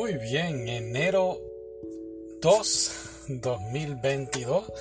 Muy bien, enero 2, 2022.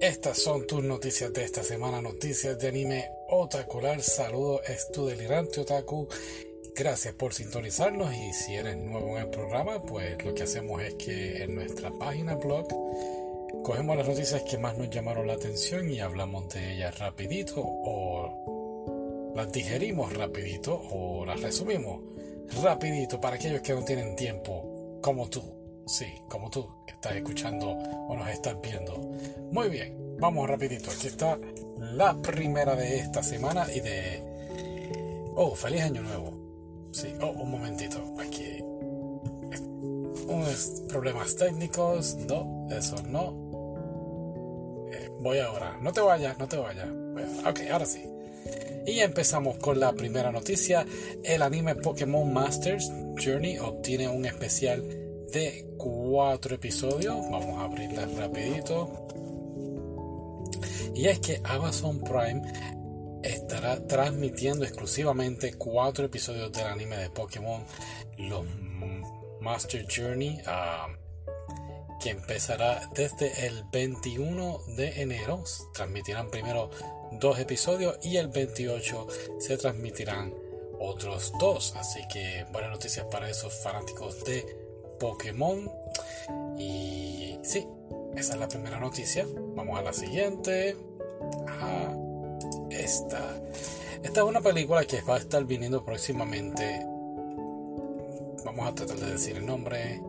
Estas son tus noticias de esta semana, noticias de anime otakular. Saludos, es tu delirante otaku. Gracias por sintonizarnos y si eres nuevo en el programa, pues lo que hacemos es que en nuestra página blog cogemos las noticias que más nos llamaron la atención y hablamos de ellas rapidito o las digerimos rapidito o las resumimos rapidito para aquellos que no tienen tiempo como tú. Sí, como tú que estás escuchando o nos estás viendo. Muy bien, vamos rapidito. Aquí está la primera de esta semana y de... Oh, feliz año nuevo. Sí, oh, un momentito. Aquí. Unos problemas técnicos. No, eso no. Eh, voy ahora. No te vayas, no te vayas. Ok, ahora sí. Y empezamos con la primera noticia. El anime Pokémon Masters Journey obtiene un especial de cuatro episodios. Vamos a abrirla rapidito. Y es que Amazon Prime estará transmitiendo exclusivamente cuatro episodios del anime de Pokémon, los Master Journey, ah, que empezará desde el 21 de enero. Transmitirán primero dos episodios y el 28 se transmitirán otros dos. Así que buenas noticias para esos fanáticos de Pokémon. Y sí, esa es la primera noticia. Vamos a la siguiente. esta. Esta es una película que va a estar viniendo próximamente. Vamos a tratar de decir el nombre.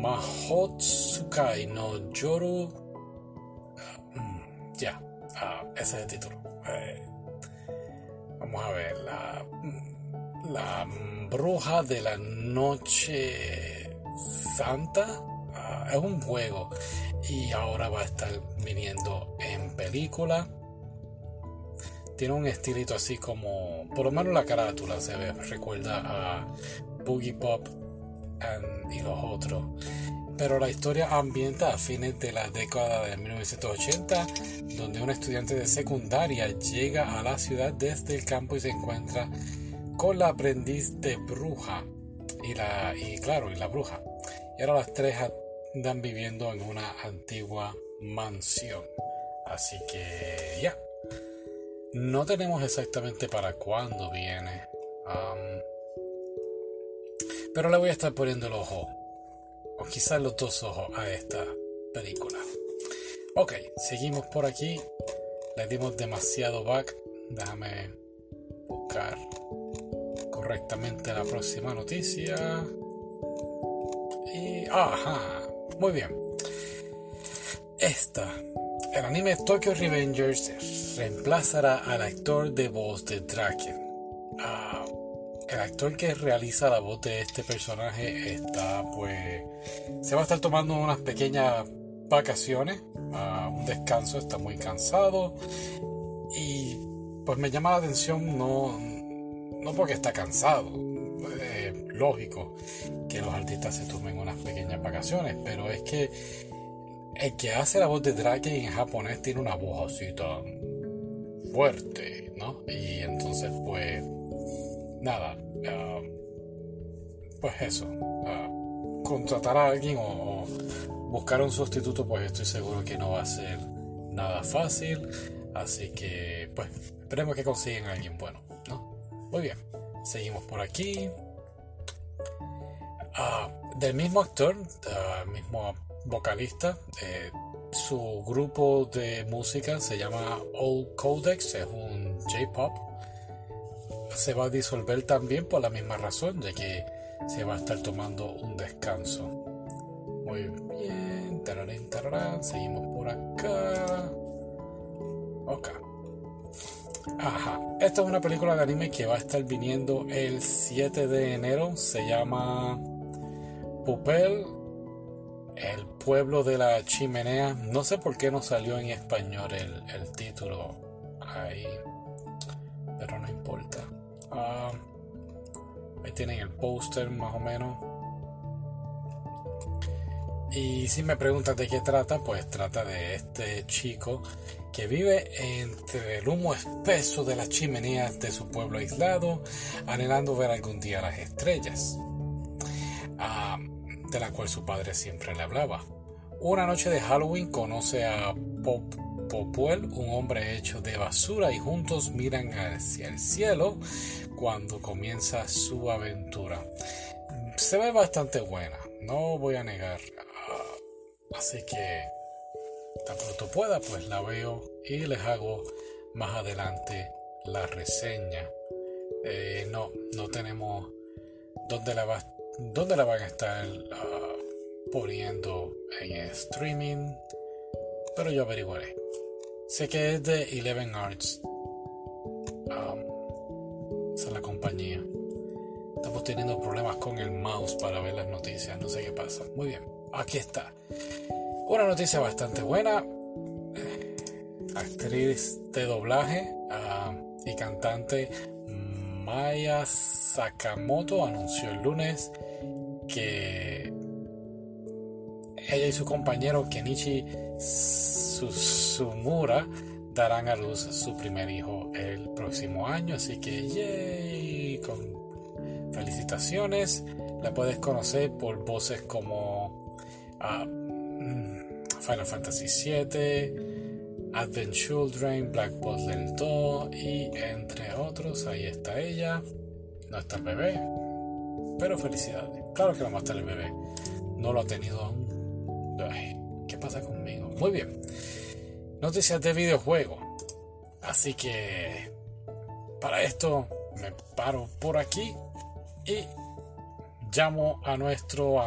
Mahotsukai no Yoru. Ese es el título. Eh, vamos a ver. La, la bruja de la noche santa. Ah, es un juego y ahora va a estar viniendo en película. Tiene un estilito así como, por lo menos la carátula se ve, recuerda a Boogie Pop y los otros. Pero la historia ambienta a fines de la década de 1980, donde un estudiante de secundaria llega a la ciudad desde el campo y se encuentra con la aprendiz de bruja y la y claro y la bruja. Y ahora las tres andan viviendo en una antigua mansión. Así que ya. No tenemos exactamente para cuándo viene pero le voy a estar poniendo el ojo o quizás los dos ojos a esta película ok seguimos por aquí le dimos demasiado back déjame buscar correctamente la próxima noticia. Y. Ajá, muy bien. Esta. El anime Tokyo Revengers reemplazará al actor de voz de Draken. Ah, el actor que realiza la voz de este personaje está, pues. Se va a estar tomando unas pequeñas vacaciones, uh, un descanso, está muy cansado. Y pues me llama la atención no no porque está cansado, es lógico que los artistas se tomen unas pequeñas vacaciones, pero es que el que hace la voz de Drake en japonés tiene una voz así tan fuerte, ¿no? Y entonces, pues, nada, ah, pues eso, uh, contratar a alguien o, buscar un sustituto, pues estoy seguro que no va a ser nada fácil, así que, pues, esperemos que consigan a alguien bueno, ¿no? Muy bien, seguimos por aquí. Ah, del mismo actor, uh, mismo vocalista, eh, su grupo de música se llama Old Codex, es un J-pop. Se va a disolver también por la misma razón, de que se va a estar tomando un descanso. Muy bien, tararán, tararán. seguimos por acá. Ok. Ajá. Esta es una película de anime que va a estar viniendo el 7 de enero. Se llama Pupel, el pueblo de la chimenea. No sé por qué no salió en español el, título ahí. Pero no importa. Ah, ahí tienen el póster más o menos. Y si me preguntas de qué trata, pues trata de este chico que vive entre el humo espeso de las chimeneas de su pueblo aislado, anhelando ver algún día las estrellas. ah, de la cual su padre siempre le hablaba. Una noche de Halloween conoce a Pop Popuel, un hombre hecho de basura, y juntos miran hacia el cielo cuando comienza su aventura. Se ve bastante buena, no voy a negar. Ah, así que tan pronto pueda, pues la veo y les hago más adelante la reseña. Eh, no, no tenemos dónde la, va, dónde la van a estar ah, poniendo en streaming, pero yo averiguaré. Sé que es de Eleven Arts. Teniendo problemas con el mouse para ver las noticias. No sé qué pasa. Muy bien, aquí está. Una noticia bastante buena. Actriz de doblaje um, y cantante Maya Sakamoto anunció el lunes que ella y su compañero Kenichi Sumura darán a luz su primer hijo el próximo año. Así que, con felicitaciones. La puedes conocer por voces como ah, mm, Final Fantasy VII, Advent Children, Black Bottle 2 y entre otros. Ahí está ella. No está el bebé, pero felicidades. Claro que no va a estar el bebé. No lo ha tenido aún. ¿Qué pasa conmigo? Muy bien noticias de videojuegos. Así que para esto me paro por aquí y llamo a nuestro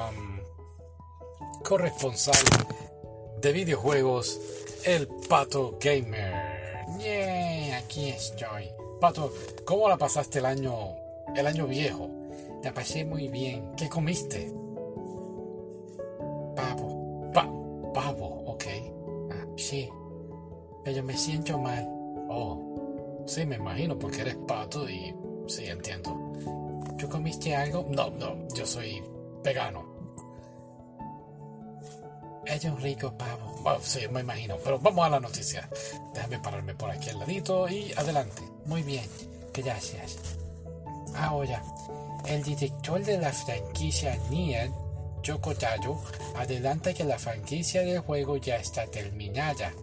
corresponsal de videojuegos, el Pato Gamer. Yeah, aquí estoy. Pato, ¿cómo la pasaste el año, el año viejo? La pasé muy bien. ¿Qué comiste? Pavo. Pa pavo, ok. Ah, sí yo me siento mal. Oh, sí, me imagino, porque eres pato y sí, entiendo. ¿Tú comiste algo? No, no, yo soy vegano. Es un rico pavo. Bueno, sí, me imagino. Pero vamos a la noticia. Déjame pararme por aquí al ladito y adelante. Muy bien, gracias. Ahora, el director de la franquicia Nier, Yoko Taro, adelanta que la franquicia del juego ya está terminada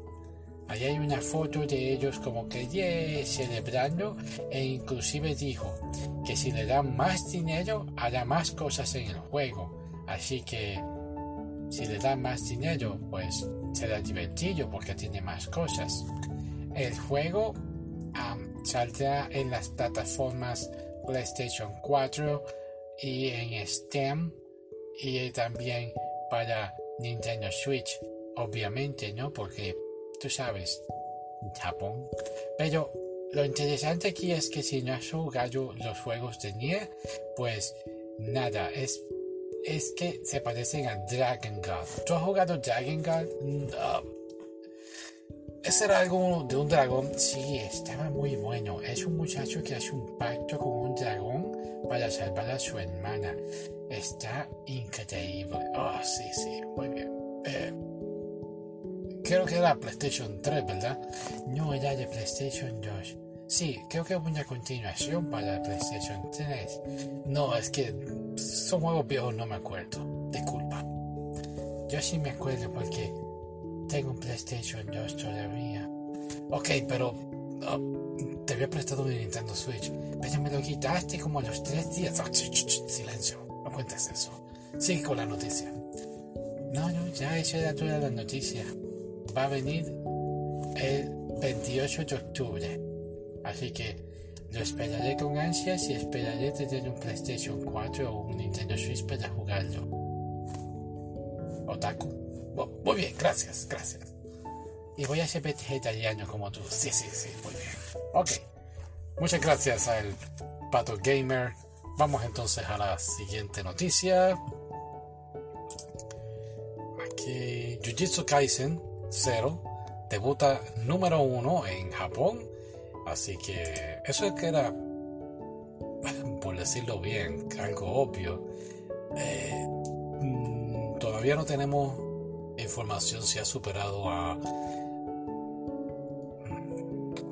Ahí hay una foto de ellos como que celebrando e inclusive dijo que si le dan más dinero hará más cosas en el juego. Así que si le dan más dinero pues será divertido porque tiene más cosas. El juego saldrá en las plataformas PlayStation 4 y en Steam y también para Nintendo Switch. Obviamente, ¿no? Porque tú sabes, Japón. Pero lo interesante aquí es que si no has jugado los juegos de Nier, pues nada, es, es que se parecen a Dragon God. ¿Tú has jugado Dragon God? No. Ese era algo de un dragón. Sí, estaba muy bueno. Es un muchacho que hace un pacto con un dragón para salvar a su hermana. Está increíble. Oh, sí, sí, muy bien. Eh, creo que era PlayStation 3, ¿verdad? No, era de PlayStation 2. Sí, creo que es una continuación para PlayStation 3. No, es que son juegos viejos, no me acuerdo. Disculpa. Yo sí me acuerdo porque tengo un PlayStation 2 todavía. Ok, pero oh, te había prestado un Nintendo Switch. Pero me lo quitaste como a los 3 días. Oh, silencio, no cuentes eso. Sigue con la noticia. No, no, ya eso era toda la noticia va a venir el 28 de octubre. Así que lo esperaré con ansias y esperaré tener un PlayStation 4 o un Nintendo Switch para jugarlo. Otaku. muy bien, gracias, gracias. Y voy a ser vegetariano como tú. Sí, sí, sí, muy bien. Ok. Muchas gracias al Pato Gamer. Vamos entonces a la siguiente noticia. Aquí, Jujutsu Kaisen 0 debuta número uno en Japón. Así que eso es que era, por decirlo bien, algo obvio. Eh, mm, todavía no tenemos información si ha superado a,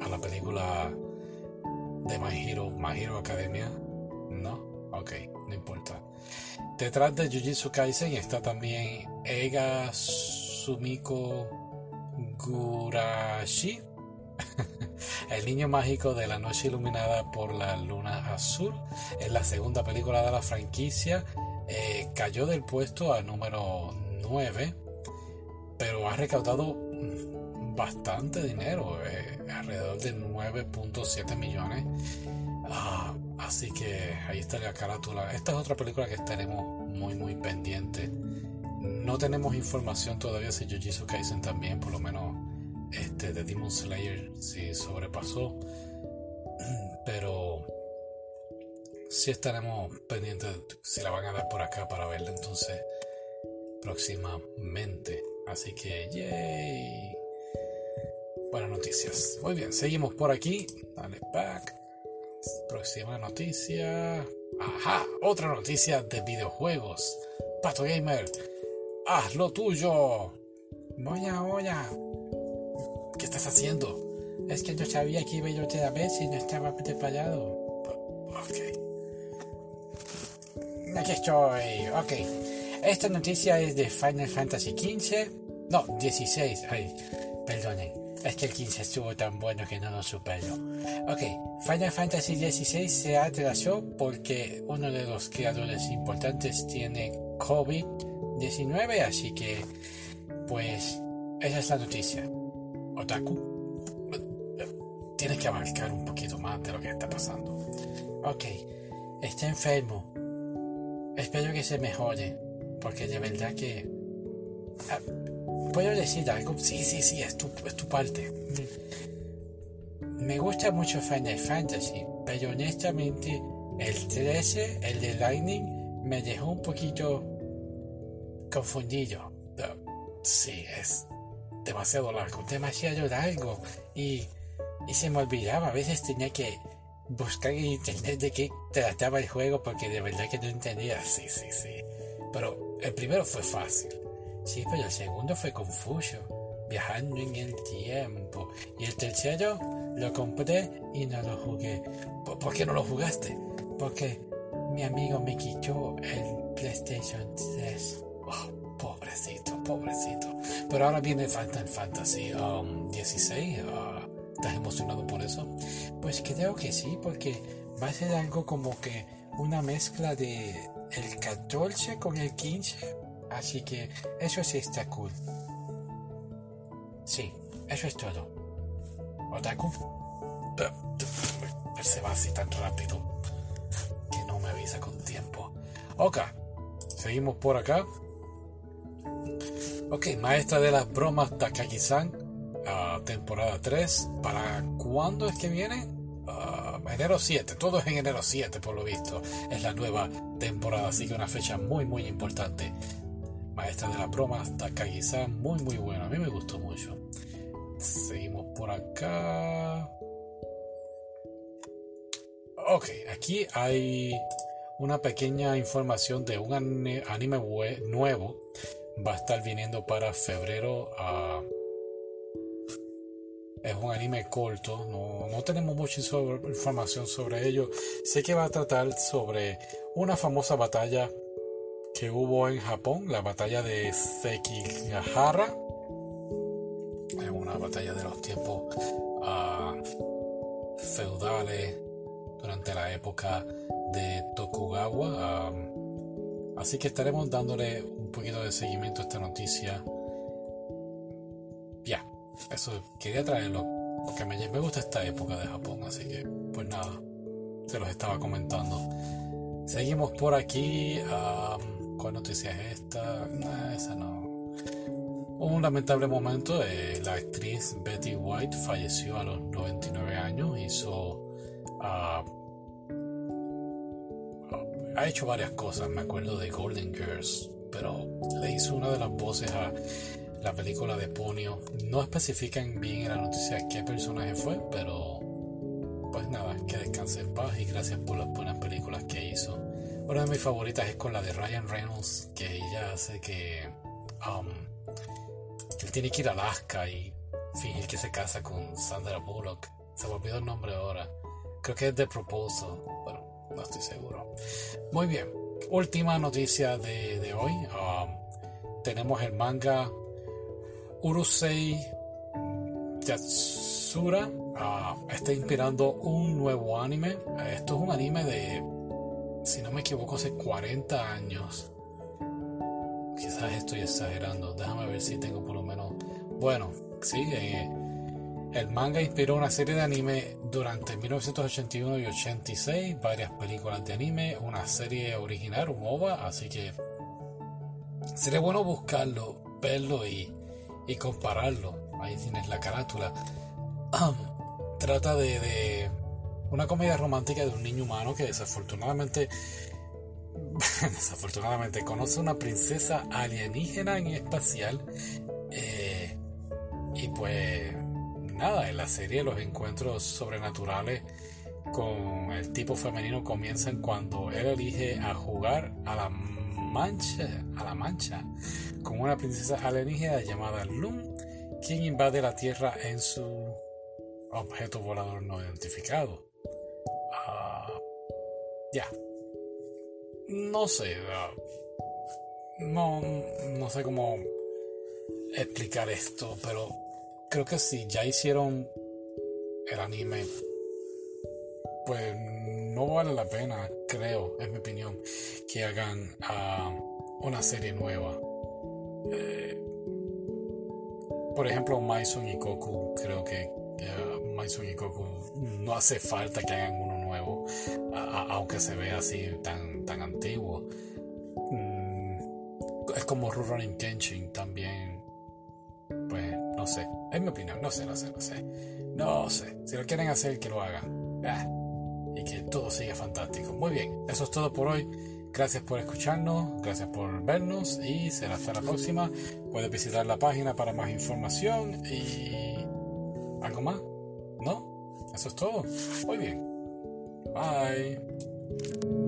a la película de My Hero Academia. No, Ok, no importa. Detrás de Jujutsu Kaisen está también Ega Sumiko Gurashi, el niño mágico de la noche iluminada por la luna azul. Es la segunda película de la franquicia. Eh, cayó del puesto al número 9, pero ha recaudado bastante dinero, eh, alrededor de 9.7 millones. Ah, así que ahí está la carátula. Esta es otra película que estaremos muy, muy pendiente. No tenemos información todavía si Jujutsu Kaisen también, por lo menos este de Demon Slayer, si sobrepasó. Pero sí estaremos pendientes si la van a dar por acá para verla entonces próximamente. Así que, yay. Buenas noticias. Muy bien, seguimos por aquí. Dale back. Próxima noticia. Ajá, otra noticia de videojuegos. Pato Gamer, haz lo tuyo. Oye, oye. ¿Qué estás haciendo? Es que yo sabía que iba yo otra vez y no estaba preparado. Ok. Aquí estoy. Ok. Esta noticia es de Final Fantasy XV. No, 16. Ay, perdonen. Es que el 15 estuvo tan bueno que no lo supero. Ok, Final Fantasy XVI se atrasó porque uno de los creadores importantes tiene COVID-19, así que, pues, esa es la noticia. Otaku, tienes que abarcar un poquito más de lo que está pasando. Ok, está enfermo. Espero que se mejore, porque de verdad que... Ah, ¿Puedo decir algo? Sí, sí, sí, es tu, es tu parte. Me gusta mucho Final Fantasy, pero honestamente el 13, el de Lightning, me dejó un poquito confundido. Sí, es demasiado largo, demasiado largo. Y, y se me olvidaba, a veces tenía que buscar en internet de qué trataba el juego porque de verdad que no entendía. Sí, sí, sí. Pero el primero fue fácil. Sí, pero el segundo fue confuso, viajando en el tiempo. Y el tercero lo compré y no lo jugué. ¿Por, qué no lo jugaste? Porque mi amigo me quitó el PlayStation 3. Pobrecito. Pero ahora viene Final Fantasy 16. Um, ah, ¿Estás emocionado por eso? Pues creo que sí, porque va a ser algo como que una mezcla de el 14 con el 15 Así que eso sí está cool. Sí, eso es todo. Otaku. Se va así tan rápido que no me avisa con tiempo. Ok, seguimos por acá. Ok, maestra de las bromas Takagi-san, ah, temporada 3. ¿Para cuándo es que viene? Ah, enero 7, todo es en enero 7 por lo visto. Es la nueva temporada, así que una fecha muy muy importante maestra de la broma, Takagi-san, muy muy bueno, a mí me gustó mucho. Seguimos por acá. Ok, aquí hay una pequeña información de un anime nuevo. Va a estar viniendo para febrero. es un anime corto, no, no tenemos mucha información sobre ello. Sé que va a tratar sobre una famosa batalla que hubo en Japón, la batalla de Sekigahara, es una batalla de los tiempos ah, feudales durante la época de Tokugawa. Ah, así que estaremos dándole un poquito de seguimiento a esta noticia. Ya, eso quería traerlo porque me, me gusta esta época de Japón, así que pues nada, se los estaba comentando. Seguimos por aquí. ¿Cuál noticia es esta? esa no. Un lamentable momento, eh, la actriz Betty White falleció a los 99 años, hizo... Ah, ha hecho varias cosas, me acuerdo de Golden Girls, pero le hizo una de las voces a la película de Ponio. No especifican bien en la noticia qué personaje fue, pero pues nada, que descanse en paz y gracias por las buenas películas que hizo. Una de mis favoritas es con la de Ryan Reynolds, que ella hace que, um, él tiene que ir a Alaska y fingir que se casa con Sandra Bullock. Se me olvidó el nombre ahora. Creo que es The Proposal. No estoy seguro. Muy bien, última noticia de, hoy. Um, tenemos el manga Urusei Yatsura. Uh, está inspirando un nuevo anime. Esto es un anime de, si no me equivoco, hace 40 años. Quizás estoy exagerando. Déjame ver si tengo por lo menos. Bueno, sí, eh, el manga inspiró una serie de anime durante 1981 y 86, varias películas de anime, una serie original, un OVA, así que sería bueno buscarlo, verlo y, compararlo. Ahí tienes la carátula. trata de, de, una comedia romántica de un niño humano que desafortunadamente desafortunadamente conoce una princesa alienígena y espacial eh, y pues nada, en la serie los encuentros sobrenaturales con el tipo femenino comienzan cuando él elige a jugar a la mancha, a la mancha, con una princesa alienígena llamada Lum, quien invade la Tierra en su objeto volador no identificado. Ah, ya. No sé. Ah, no, no sé cómo explicar esto, pero creo que si ya hicieron el anime, pues no vale la pena, creo, es mi opinión, que hagan uh, una serie nueva. Eh, por ejemplo, Maison y Goku, creo que uh, Maison y Goku no hace falta que hagan uno nuevo, aunque se vea así tan, tan antiguo. Mm, es como Rurouni Kenshin también, pues no sé. Es mi opinión, no sé, no sé, no sé. No sé. Si lo quieren hacer, que lo hagan. Ah, y que todo siga fantástico. Muy bien, eso es todo por hoy. Gracias por escucharnos, gracias por vernos y será hasta la próxima. Puedes visitar la página para más información y... ¿Algo más? ¿No? Eso es todo. Muy bien. Bye.